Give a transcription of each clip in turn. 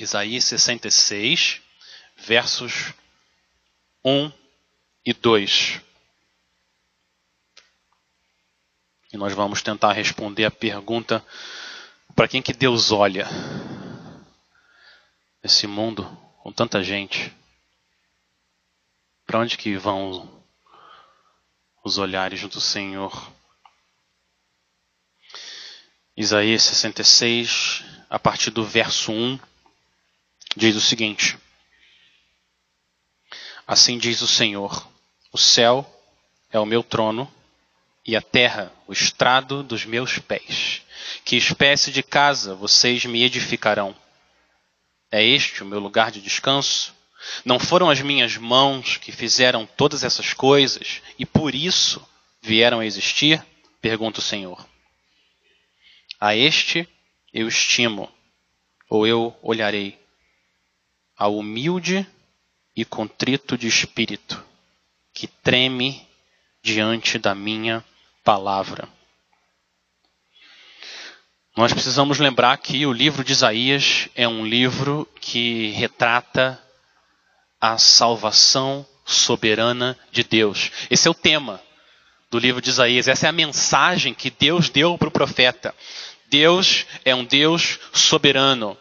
Isaías 66, versos 1 e 2. E nós vamos tentar responder a pergunta para quem que Deus olha nesse mundo com tanta gente. Para onde que vão os olhares do Senhor? Isaías 66, a partir do verso 1, diz o seguinte: Assim diz o Senhor: O céu é o meu trono e a terra o estrado dos meus pés. Que espécie de casa vocês me edificarão? É este o meu lugar de descanso? Não foram as minhas mãos que fizeram todas essas coisas e por isso vieram a existir? Pergunta o Senhor. A este eu estimo, ou eu olharei, ao humilde e contrito de espírito, que treme diante da minha palavra. Nós precisamos lembrar que o livro de Isaías é um livro que retrata a salvação soberana de Deus. Esse é o tema do livro de Isaías, essa é a mensagem que Deus deu para o profeta. Deus é um Deus soberano,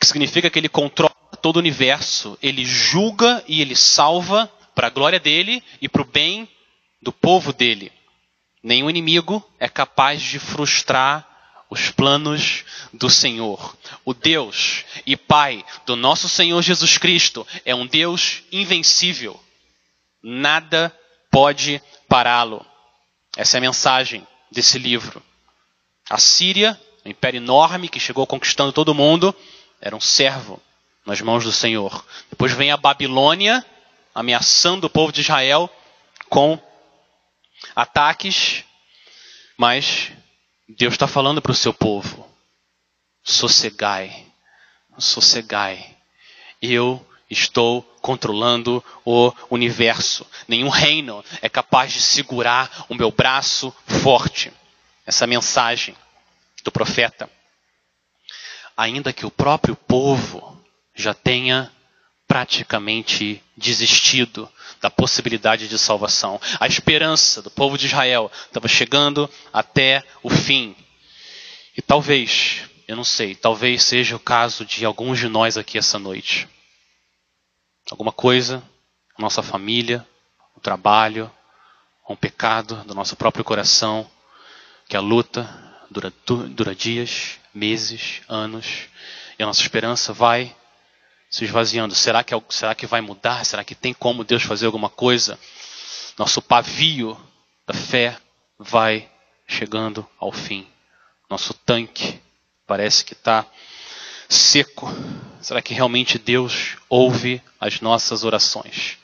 que significa que ele controla todo o universo, ele julga e ele salva para a glória dele e para o bem do povo dele. Nenhum inimigo é capaz de frustrar os planos do Senhor. O Deus e Pai do nosso Senhor Jesus Cristo é um Deus invencível. Nada pode pará-lo. Essa é a mensagem desse livro. A Síria, um império enorme que chegou conquistando todo mundo, era um servo nas mãos do Senhor. Depois vem a Babilônia, ameaçando o povo de Israel com ataques, mas Deus está falando para o seu povo: sossegai, sossegai. Eu estou controlando o universo. Nenhum reino é capaz de segurar o meu braço forte. Essa mensagem do profeta. Ainda que o próprio povo já tenha praticamente desistido da possibilidade de salvação. A esperança do povo de Israel estava chegando até o fim. E talvez, eu não sei, talvez seja o caso de alguns de nós aqui essa noite. Alguma coisa, nossa família, o trabalho, um pecado do nosso próprio coração, que a luta dura, dura dias, meses, anos, e a nossa esperança vai se esvaziando. Será que, será que vai mudar? Será que tem como Deus fazer alguma coisa? Nosso pavio da fé vai chegando ao fim. Nosso tanque parece que está seco. Será que realmente Deus ouve as nossas orações?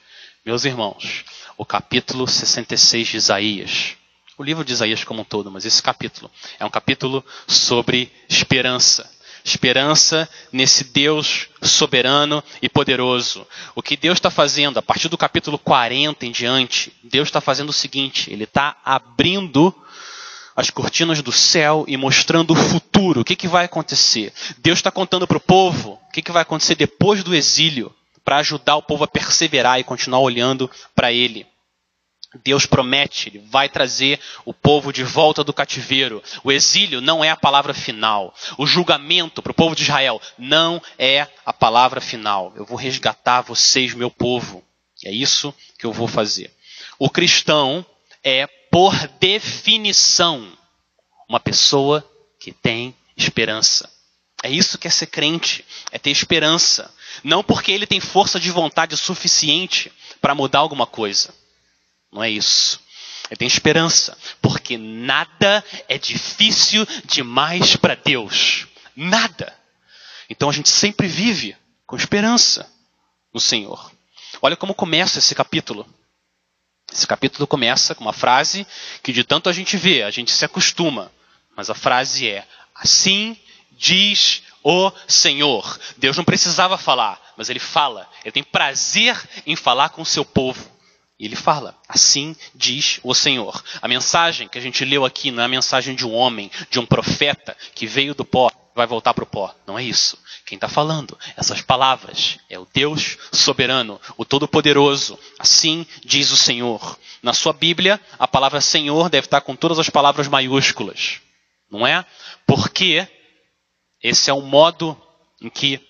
Meus irmãos, o capítulo 66 de Isaías, o livro de Isaías como um todo, mas esse capítulo é um capítulo sobre esperança esperança nesse Deus soberano e poderoso. O que Deus está fazendo, a partir do capítulo 40 em diante, Deus está fazendo o seguinte: Ele está abrindo as cortinas do céu e mostrando o futuro, o que, que vai acontecer. Deus está contando para o povo o que, que vai acontecer depois do exílio, para ajudar o povo a perseverar e continuar olhando para Ele. Deus promete, Ele vai trazer o povo de volta do cativeiro. O exílio não é a palavra final. O julgamento para o povo de Israel não é a palavra final. Eu vou resgatar vocês, meu povo. É isso que eu vou fazer. O cristão é, por definição, uma pessoa que tem esperança. É isso que é ser crente, é ter esperança. Não porque ele tem força de vontade suficiente para mudar alguma coisa não é isso. Ele tem esperança, porque nada é difícil demais para Deus. Nada. Então a gente sempre vive com esperança no Senhor. Olha como começa esse capítulo. Esse capítulo começa com uma frase que de tanto a gente vê, a gente se acostuma. Mas a frase é: Assim diz o Senhor. Deus não precisava falar, mas ele fala. Ele tem prazer em falar com o seu povo. E ele fala: Assim diz o Senhor. A mensagem que a gente leu aqui não é a mensagem de um homem, de um profeta que veio do pó, vai voltar para o pó. Não é isso. Quem está falando essas palavras é o Deus soberano, o Todo-Poderoso. Assim diz o Senhor. Na sua Bíblia, a palavra Senhor deve estar com todas as palavras maiúsculas. Não é? Porque esse é o modo em que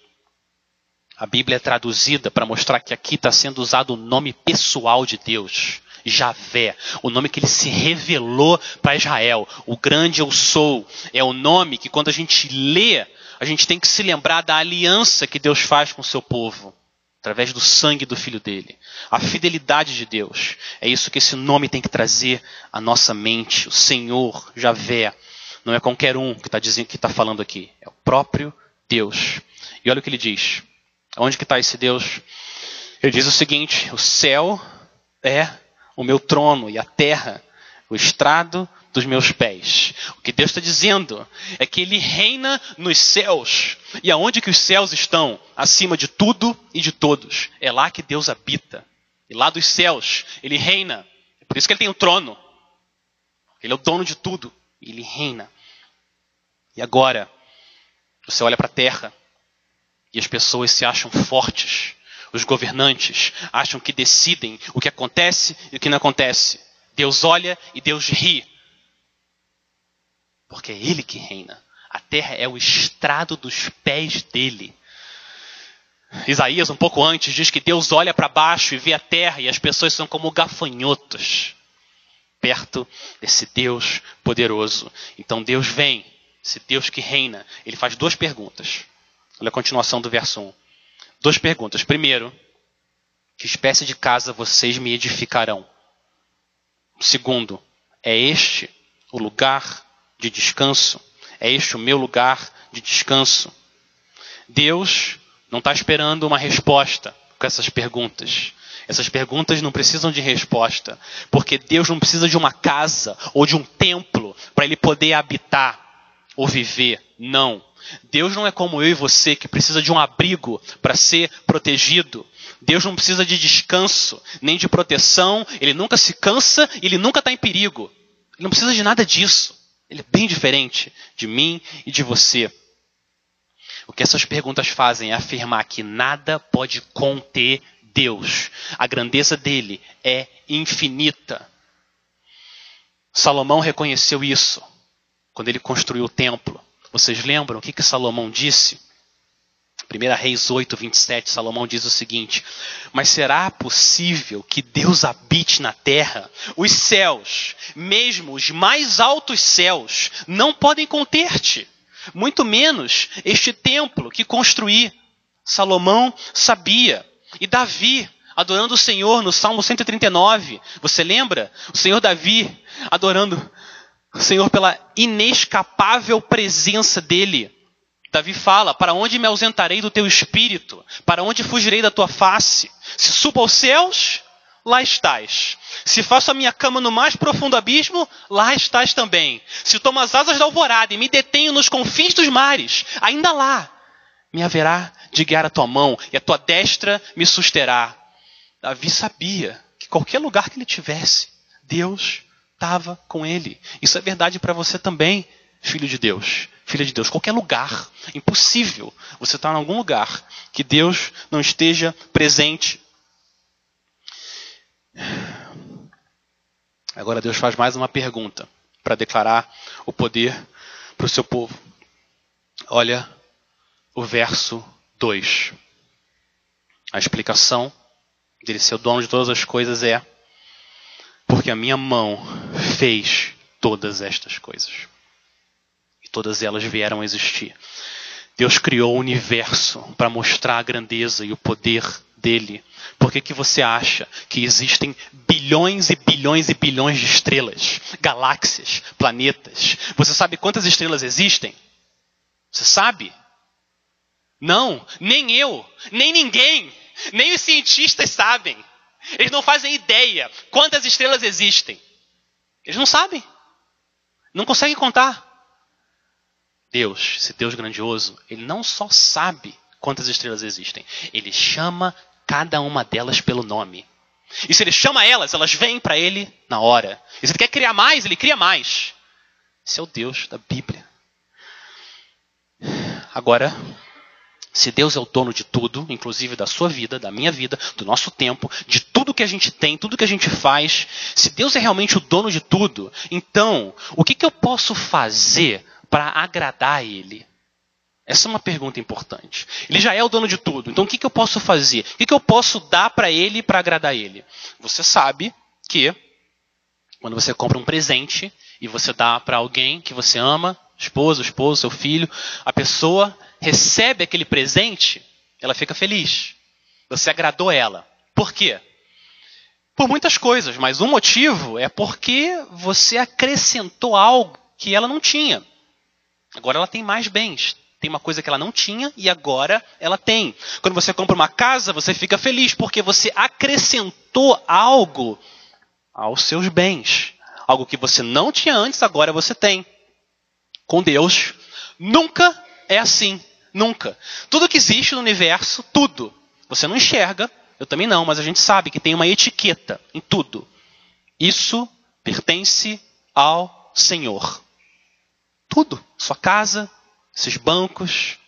a Bíblia é traduzida para mostrar que aqui está sendo usado o nome pessoal de Deus. Javé, o nome que ele se revelou para Israel. O grande eu sou. É o nome que quando a gente lê, a gente tem que se lembrar da aliança que Deus faz com o seu povo. Através do sangue do filho dele. A fidelidade de Deus. É isso que esse nome tem que trazer à nossa mente. O Senhor, Javé. Não é qualquer um que está está falando aqui. É o próprio Deus. E olha o que ele diz. Onde que está esse Deus? Ele diz o seguinte: o céu é o meu trono e a terra, o estrado dos meus pés. O que Deus está dizendo é que Ele reina nos céus. E aonde que os céus estão? Acima de tudo e de todos. É lá que Deus habita. E lá dos céus, Ele reina. É por isso que Ele tem o trono. Ele é o dono de tudo. Ele reina. E agora, você olha para a terra e as pessoas se acham fortes os governantes acham que decidem o que acontece e o que não acontece. Deus olha e Deus ri. Porque é Ele que reina. A terra é o estrado dos pés dele. Isaías, um pouco antes, diz que Deus olha para baixo e vê a terra e as pessoas são como gafanhotos perto desse Deus poderoso. Então Deus vem, esse Deus que reina, ele faz duas perguntas. Olha a continuação do verso 1. Duas perguntas. Primeiro, que espécie de casa vocês me edificarão? Segundo, é este o lugar de descanso? É este o meu lugar de descanso? Deus não está esperando uma resposta com essas perguntas. Essas perguntas não precisam de resposta, porque Deus não precisa de uma casa ou de um templo para ele poder habitar ou viver. Não. Deus não é como eu e você que precisa de um abrigo para ser protegido. Deus não precisa de descanso, nem de proteção. Ele nunca se cansa e ele nunca está em perigo. Ele não precisa de nada disso. Ele é bem diferente de mim e de você. O que essas perguntas fazem é afirmar que nada pode conter Deus. A grandeza dele é infinita. Salomão reconheceu isso quando ele construiu o templo. Vocês lembram o que, que Salomão disse? 1 Reis 8, 27, Salomão diz o seguinte: Mas será possível que Deus habite na terra? Os céus, mesmo os mais altos céus, não podem conter-te, muito menos este templo que construí. Salomão sabia, e Davi, adorando o Senhor no Salmo 139, você lembra? O Senhor Davi adorando Senhor, pela inescapável presença dele. Davi fala: Para onde me ausentarei do teu espírito? Para onde fugirei da tua face? Se subo aos céus, lá estás. Se faço a minha cama no mais profundo abismo, lá estás também. Se tomo as asas da alvorada e me detenho nos confins dos mares, ainda lá me haverá de guiar a tua mão e a tua destra me susterá. Davi sabia que qualquer lugar que ele tivesse, Deus estava com ele. Isso é verdade para você também, filho de Deus, filha de Deus. Qualquer lugar, impossível você estar tá em algum lugar que Deus não esteja presente. Agora Deus faz mais uma pergunta para declarar o poder para o seu povo. Olha o verso 2. A explicação dele ser o dono de todas as coisas é porque a minha mão fez todas estas coisas. E todas elas vieram a existir. Deus criou o universo para mostrar a grandeza e o poder dele. Por que, que você acha que existem bilhões e bilhões e bilhões de estrelas, galáxias, planetas? Você sabe quantas estrelas existem? Você sabe? Não, nem eu, nem ninguém, nem os cientistas sabem. Eles não fazem ideia quantas estrelas existem. Eles não sabem. Não conseguem contar. Deus, esse Deus grandioso, ele não só sabe quantas estrelas existem, ele chama cada uma delas pelo nome. E se ele chama elas, elas vêm para ele na hora. E se ele quer criar mais, ele cria mais. Esse é o Deus da Bíblia. Agora, se Deus é o dono de tudo, inclusive da sua vida, da minha vida, do nosso tempo, de tudo que a gente tem, tudo que a gente faz, se Deus é realmente o dono de tudo, então, o que, que eu posso fazer para agradar a Ele? Essa é uma pergunta importante. Ele já é o dono de tudo, então o que, que eu posso fazer? O que, que eu posso dar para Ele para agradar Ele? Você sabe que quando você compra um presente e você dá para alguém que você ama, esposa, esposo, seu filho, a pessoa recebe aquele presente, ela fica feliz. Você agradou ela. Por quê? Por muitas coisas, mas um motivo é porque você acrescentou algo que ela não tinha. Agora ela tem mais bens. Tem uma coisa que ela não tinha e agora ela tem. Quando você compra uma casa, você fica feliz porque você acrescentou algo aos seus bens. Algo que você não tinha antes, agora você tem. Com Deus, nunca é assim. Nunca. Tudo que existe no universo, tudo, você não enxerga, eu também não, mas a gente sabe que tem uma etiqueta em tudo. Isso pertence ao Senhor. Tudo. Sua casa, esses bancos,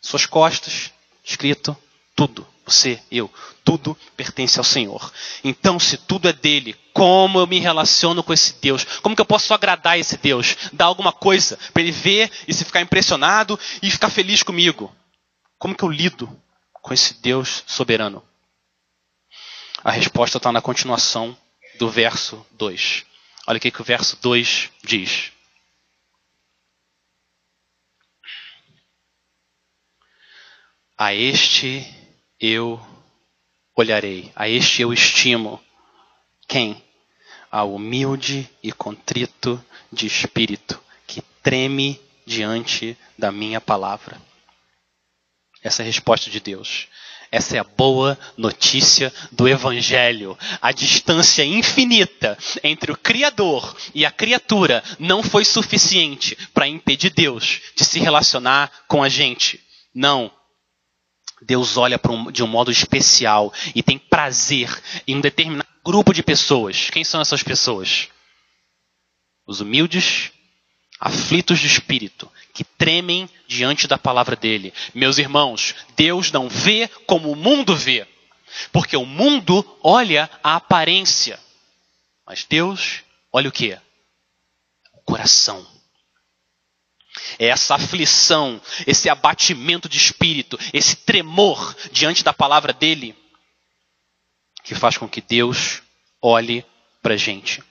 suas costas, escrito tudo. Você, eu, tudo pertence ao Senhor. Então, se tudo é dele, como eu me relaciono com esse Deus? Como que eu posso agradar esse Deus? Dar alguma coisa para ele ver e se ficar impressionado e ficar feliz comigo? Como que eu lido com esse Deus soberano? A resposta está na continuação do verso 2. Olha o que, que o verso 2 diz. A este eu olharei, a este eu estimo. Quem? A humilde e contrito de espírito, que treme diante da minha palavra. Essa é a resposta de Deus. Essa é a boa notícia do Evangelho. A distância infinita entre o Criador e a criatura não foi suficiente para impedir Deus de se relacionar com a gente. Não. Deus olha um, de um modo especial e tem prazer em um determinado grupo de pessoas. Quem são essas pessoas? Os humildes, aflitos de espírito, que tremem diante da palavra dele. Meus irmãos, Deus não vê como o mundo vê, porque o mundo olha a aparência, mas Deus olha o que? O coração é essa aflição, esse abatimento de espírito, esse tremor diante da palavra dele, que faz com que Deus olhe para a gente.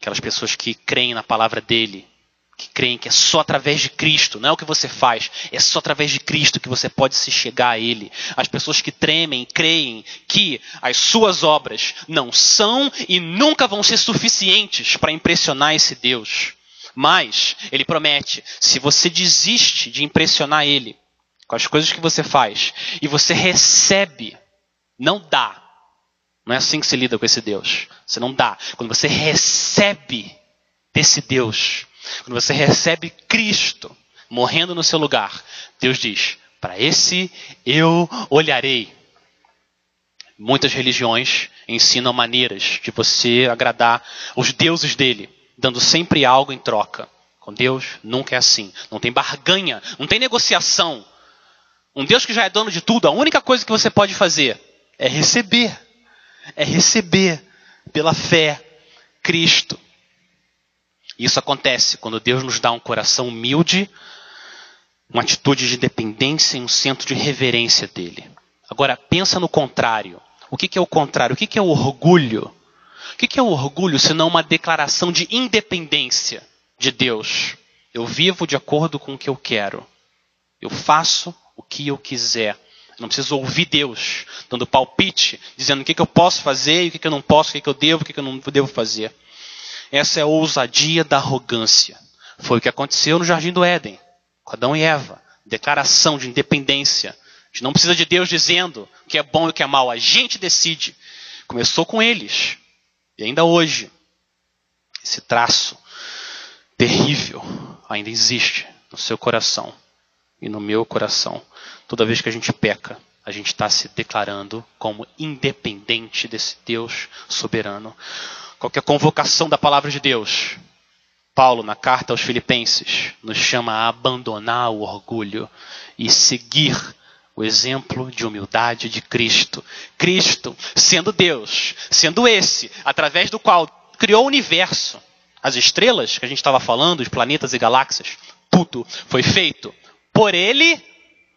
Aquelas pessoas que creem na palavra dele, que creem que é só através de Cristo, não é o que você faz, é só através de Cristo que você pode se chegar a Ele. As pessoas que tremem, creem que as suas obras não são e nunca vão ser suficientes para impressionar esse Deus. Mas ele promete: se você desiste de impressionar ele com as coisas que você faz e você recebe, não dá. Não é assim que se lida com esse Deus. Você não dá. Quando você recebe desse Deus, quando você recebe Cristo morrendo no seu lugar, Deus diz: para esse eu olharei. Muitas religiões ensinam maneiras de você agradar os deuses dele dando sempre algo em troca. Com Deus nunca é assim. Não tem barganha, não tem negociação. Um Deus que já é dono de tudo, a única coisa que você pode fazer é receber. É receber pela fé Cristo. Isso acontece quando Deus nos dá um coração humilde, uma atitude de dependência e um centro de reverência dele. Agora, pensa no contrário. O que, é o contrário? O que é o orgulho? O que é orgulho senão uma declaração de independência de Deus? Eu vivo de acordo com o que eu quero. Eu faço o que eu quiser. Eu não preciso ouvir Deus dando palpite, dizendo o que, eu posso fazer e o que, eu não posso, o que, eu devo, o que, eu não devo fazer. Essa é a ousadia da arrogância. Foi o que aconteceu no Jardim do Éden, com Adão e Eva. Declaração de independência. A gente não precisa de Deus dizendo o que é bom e o que é mal. A gente decide. Começou com eles. E ainda hoje, esse traço terrível ainda existe no seu coração e no meu coração. Toda vez que a gente peca, a gente está se declarando como independente desse Deus soberano. Qualquer convocação da palavra de Deus, Paulo, na carta aos Filipenses, nos chama a abandonar o orgulho e seguir o exemplo de humildade de Cristo. Cristo, sendo Deus, sendo esse, através do qual criou o universo, as estrelas que a gente estava falando, os planetas e galáxias, tudo foi feito por Ele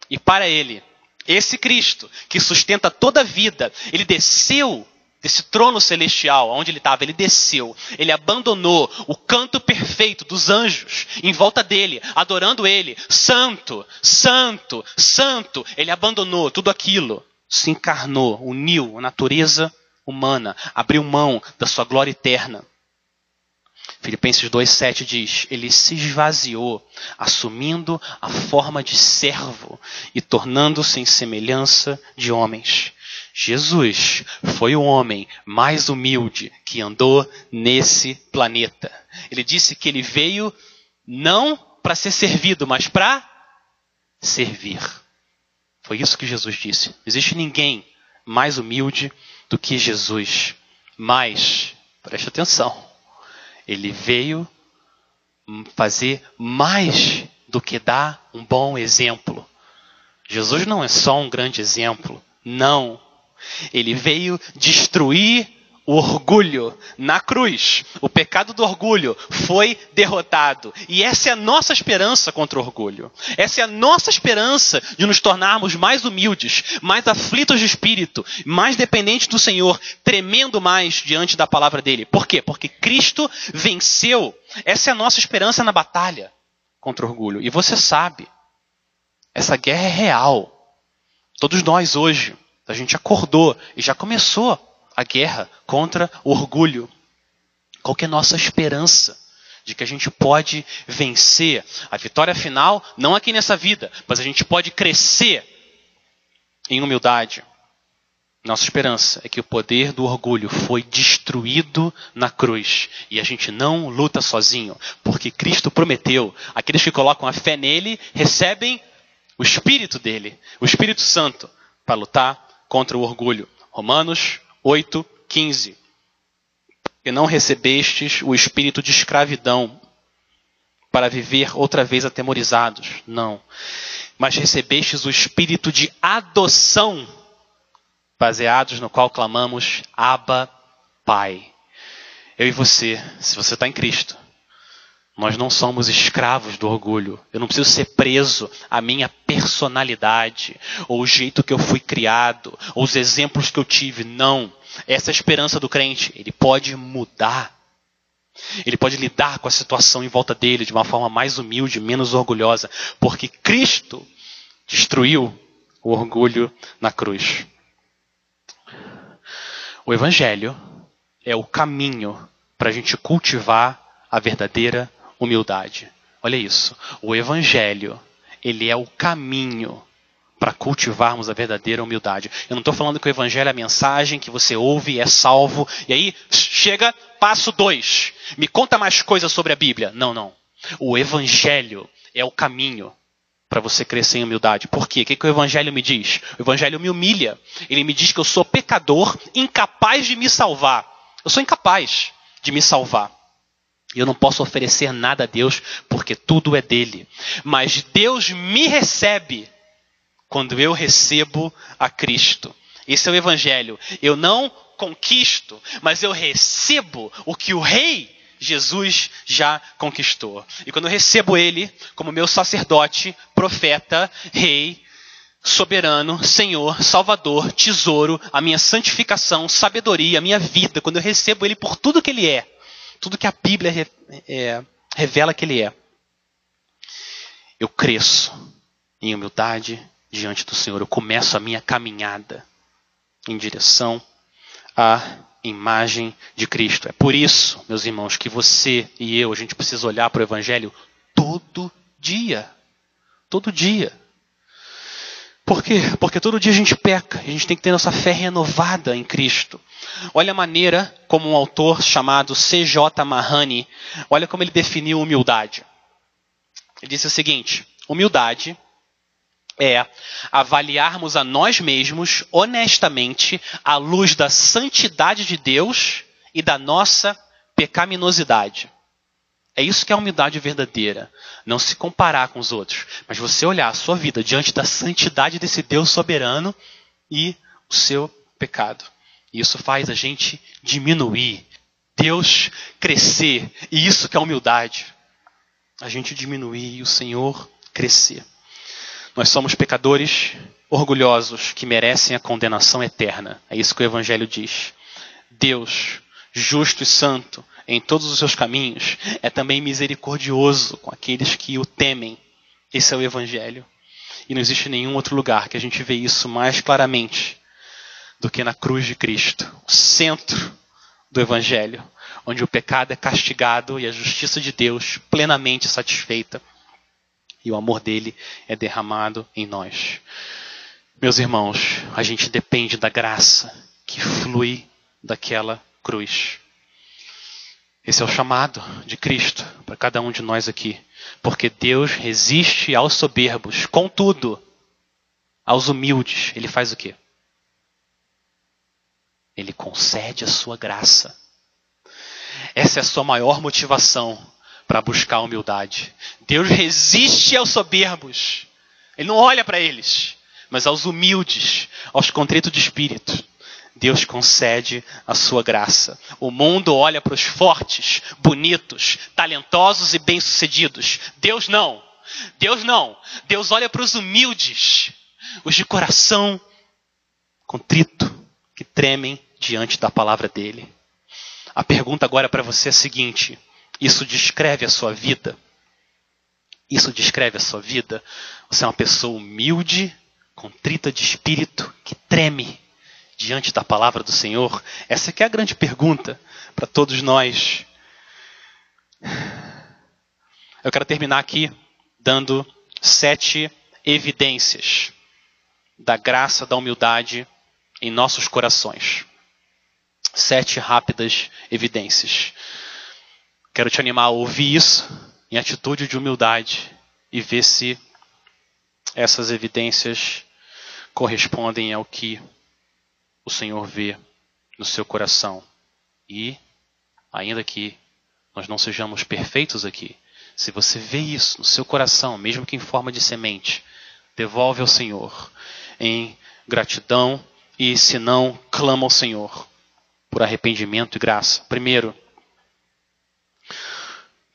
e para Ele. Esse Cristo que sustenta toda a vida, ele desceu desse trono celestial, onde ele estava, ele desceu, ele abandonou o canto perfeito dos anjos em volta dele, adorando ele, santo, santo, santo. Ele abandonou tudo aquilo, se encarnou, uniu a natureza humana, abriu mão da sua glória eterna. Filipenses 2,7 diz: Ele se esvaziou, assumindo a forma de servo e tornando-se em semelhança de homens. Jesus foi o homem mais humilde que andou nesse planeta. Ele disse que ele veio não para ser servido, mas para servir. Foi isso que Jesus disse. Não existe ninguém mais humilde do que Jesus. Mas, preste atenção, ele veio fazer mais do que dar um bom exemplo. Jesus não é só um grande exemplo, não. Ele veio destruir o orgulho na cruz. O pecado do orgulho foi derrotado. E essa é a nossa esperança contra o orgulho. Essa é a nossa esperança de nos tornarmos mais humildes, mais aflitos de espírito, mais dependentes do Senhor, tremendo mais diante da palavra dele. Por quê? Porque Cristo venceu. Essa é a nossa esperança na batalha contra o orgulho. E você sabe, essa guerra é real. Todos nós hoje a gente acordou e já começou a guerra contra o orgulho. Qual é a nossa esperança? De que a gente pode vencer a vitória final, não aqui nessa vida, mas a gente pode crescer em humildade. Nossa esperança é que o poder do orgulho foi destruído na cruz e a gente não luta sozinho, porque Cristo prometeu: aqueles que colocam a fé nele recebem o Espírito dele, o Espírito Santo, para lutar contra o orgulho. Romanos 8, 15. E não recebestes o espírito de escravidão para viver outra vez atemorizados. Não. Mas recebestes o espírito de adoção, baseados no qual clamamos Abba, Pai. Eu e você, se você está em Cristo, nós não somos escravos do orgulho. Eu não preciso ser preso à minha personalidade, ou o jeito que eu fui criado, ou os exemplos que eu tive. Não. Essa é a esperança do crente. Ele pode mudar. Ele pode lidar com a situação em volta dele de uma forma mais humilde, menos orgulhosa, porque Cristo destruiu o orgulho na cruz. O Evangelho é o caminho para a gente cultivar a verdadeira humildade. Olha isso. O evangelho, ele é o caminho para cultivarmos a verdadeira humildade. Eu não estou falando que o evangelho é a mensagem que você ouve e é salvo. E aí chega passo dois. Me conta mais coisas sobre a Bíblia. Não, não. O evangelho é o caminho para você crescer em humildade. Por quê? O que, que o Evangelho me diz? O Evangelho me humilha. Ele me diz que eu sou pecador, incapaz de me salvar. Eu sou incapaz de me salvar. Eu não posso oferecer nada a Deus porque tudo é dele. Mas Deus me recebe quando eu recebo a Cristo. Esse é o Evangelho. Eu não conquisto, mas eu recebo o que o Rei Jesus já conquistou. E quando eu recebo Ele como meu sacerdote, profeta, Rei, soberano, Senhor, Salvador, tesouro, a minha santificação, sabedoria, a minha vida, quando eu recebo Ele por tudo que Ele é tudo que a Bíblia é, revela que Ele é. Eu cresço em humildade diante do Senhor. Eu começo a minha caminhada em direção à imagem de Cristo. É por isso, meus irmãos, que você e eu, a gente precisa olhar para o Evangelho todo dia. Todo dia. Por quê? Porque todo dia a gente peca, a gente tem que ter nossa fé renovada em Cristo. Olha a maneira como um autor chamado C.J. Mahani, olha como ele definiu humildade. Ele disse o seguinte: humildade é avaliarmos a nós mesmos honestamente à luz da santidade de Deus e da nossa pecaminosidade. É isso que é a humildade verdadeira. Não se comparar com os outros, mas você olhar a sua vida diante da santidade desse Deus soberano e o seu pecado. Isso faz a gente diminuir, Deus crescer, e isso que é humildade. A gente diminuir e o Senhor crescer. Nós somos pecadores orgulhosos que merecem a condenação eterna. É isso que o Evangelho diz. Deus, justo e santo em todos os seus caminhos, é também misericordioso com aqueles que o temem. Esse é o Evangelho. E não existe nenhum outro lugar que a gente vê isso mais claramente do que na cruz de Cristo, o centro do Evangelho, onde o pecado é castigado e a justiça de Deus plenamente satisfeita e o amor dele é derramado em nós. Meus irmãos, a gente depende da graça que flui daquela cruz. Esse é o chamado de Cristo para cada um de nós aqui. Porque Deus resiste aos soberbos, contudo, aos humildes, ele faz o quê? Ele concede a sua graça. Essa é a sua maior motivação para buscar a humildade. Deus resiste aos soberbos. Ele não olha para eles, mas aos humildes, aos contritos de espírito. Deus concede a sua graça. O mundo olha para os fortes, bonitos, talentosos e bem-sucedidos. Deus não. Deus não. Deus olha para os humildes, os de coração contrito, que tremem diante da palavra dele. A pergunta agora para você é a seguinte: isso descreve a sua vida? Isso descreve a sua vida? Você é uma pessoa humilde, contrita de espírito, que treme diante da palavra do Senhor? Essa é a grande pergunta para todos nós. Eu quero terminar aqui dando sete evidências da graça da humildade em nossos corações sete rápidas evidências. Quero te animar a ouvir isso em atitude de humildade e ver se essas evidências correspondem ao que o Senhor vê no seu coração. E, ainda que nós não sejamos perfeitos aqui, se você vê isso no seu coração, mesmo que em forma de semente, devolve ao Senhor em gratidão e, se não, clama ao Senhor por arrependimento e graça. Primeiro,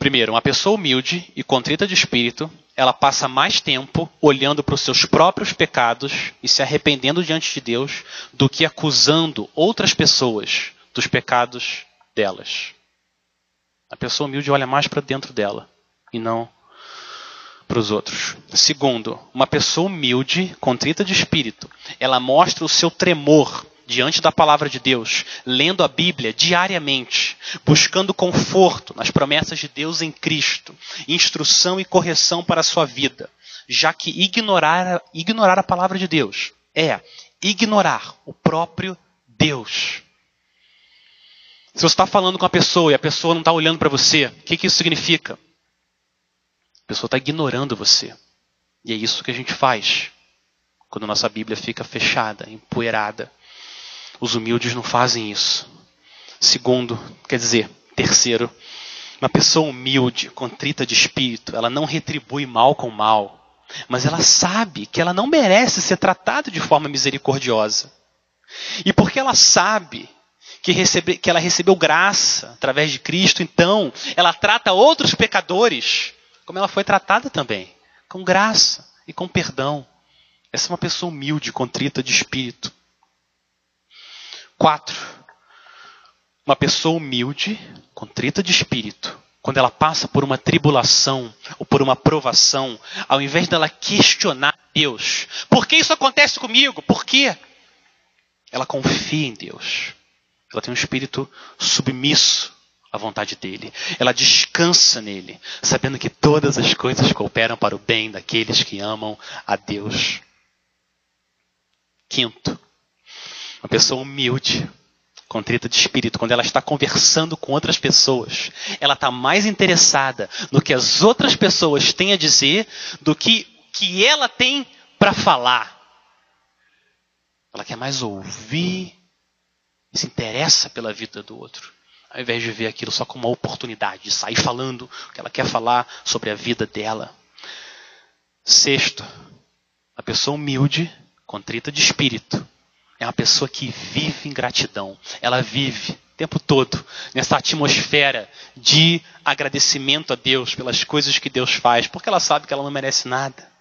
primeiro, uma pessoa humilde e contrita de espírito, ela passa mais tempo olhando para os seus próprios pecados e se arrependendo diante de Deus do que acusando outras pessoas dos pecados delas. A pessoa humilde olha mais para dentro dela e não para os outros. Segundo, uma pessoa humilde, contrita de espírito, ela mostra o seu tremor diante da palavra de Deus, lendo a Bíblia diariamente, buscando conforto nas promessas de Deus em Cristo, instrução e correção para a sua vida, já que ignorar, ignorar a palavra de Deus é ignorar o próprio Deus. Se você está falando com a pessoa e a pessoa não está olhando para você, o que, que isso significa? A pessoa está ignorando você. E é isso que a gente faz quando nossa Bíblia fica fechada, empoeirada. Os humildes não fazem isso. Segundo, quer dizer, terceiro, uma pessoa humilde, contrita de espírito, ela não retribui mal com mal, mas ela sabe que ela não merece ser tratada de forma misericordiosa. E porque ela sabe que, recebe, que ela recebeu graça através de Cristo, então ela trata outros pecadores como ela foi tratada também, com graça e com perdão. Essa é uma pessoa humilde, contrita de espírito. Quatro, uma pessoa humilde, contrita de espírito, quando ela passa por uma tribulação ou por uma provação, ao invés dela questionar Deus, por que isso acontece comigo? Por quê? Ela confia em Deus. Ela tem um espírito submisso à vontade dele. Ela descansa nele, sabendo que todas as coisas cooperam para o bem daqueles que amam a Deus. Quinto, uma pessoa humilde, contrita de espírito, quando ela está conversando com outras pessoas, ela está mais interessada no que as outras pessoas têm a dizer do que que ela tem para falar. Ela quer mais ouvir e se interessa pela vida do outro. ao invés de ver aquilo só como uma oportunidade de sair falando o que ela quer falar sobre a vida dela. Sexto, a pessoa humilde, contrita de espírito, é uma pessoa que vive em gratidão. Ela vive o tempo todo nessa atmosfera de agradecimento a Deus pelas coisas que Deus faz, porque ela sabe que ela não merece nada.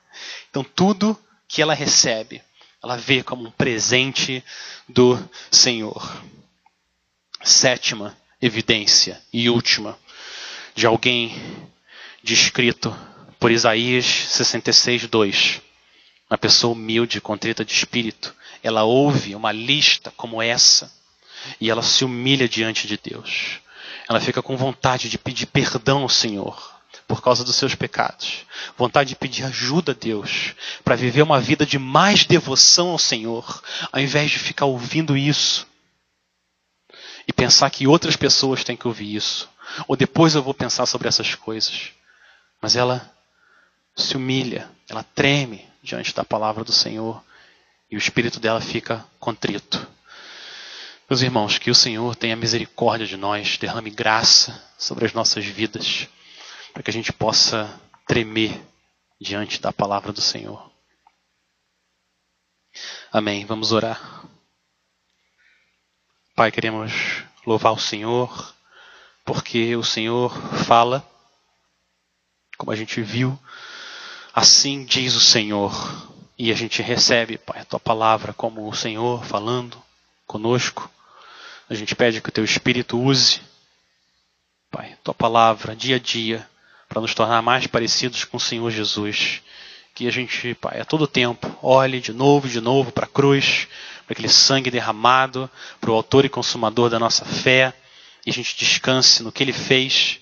Então, tudo que ela recebe, ela vê como um presente do Senhor. Sétima evidência e última de alguém descrito por Isaías 66, 2. Uma pessoa humilde, contrita de espírito. Ela ouve uma lista como essa e ela se humilha diante de Deus. Ela fica com vontade de pedir perdão ao Senhor por causa dos seus pecados. Vontade de pedir ajuda a Deus para viver uma vida de mais devoção ao Senhor, ao invés de ficar ouvindo isso e pensar que outras pessoas têm que ouvir isso. Ou depois eu vou pensar sobre essas coisas. Mas ela se humilha, ela treme diante da palavra do Senhor e o espírito dela fica contrito. Meus irmãos, que o Senhor tenha misericórdia de nós, derrame graça sobre as nossas vidas, para que a gente possa tremer diante da palavra do Senhor. Amém. Vamos orar. Pai, queremos louvar o Senhor, porque o Senhor fala, como a gente viu, assim diz o Senhor, e a gente recebe, Pai, a tua palavra como o Senhor falando conosco. A gente pede que o teu Espírito use, Pai, tua palavra dia a dia para nos tornar mais parecidos com o Senhor Jesus. Que a gente, Pai, a todo tempo olhe de novo e de novo para a cruz, para aquele sangue derramado, para o autor e consumador da nossa fé, e a gente descanse no que ele fez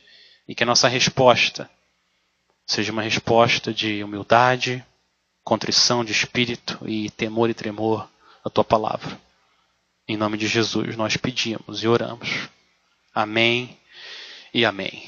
e que a nossa resposta seja uma resposta de humildade, contrição de espírito e temor e tremor à tua palavra. Em nome de Jesus nós pedimos e oramos. Amém e amém.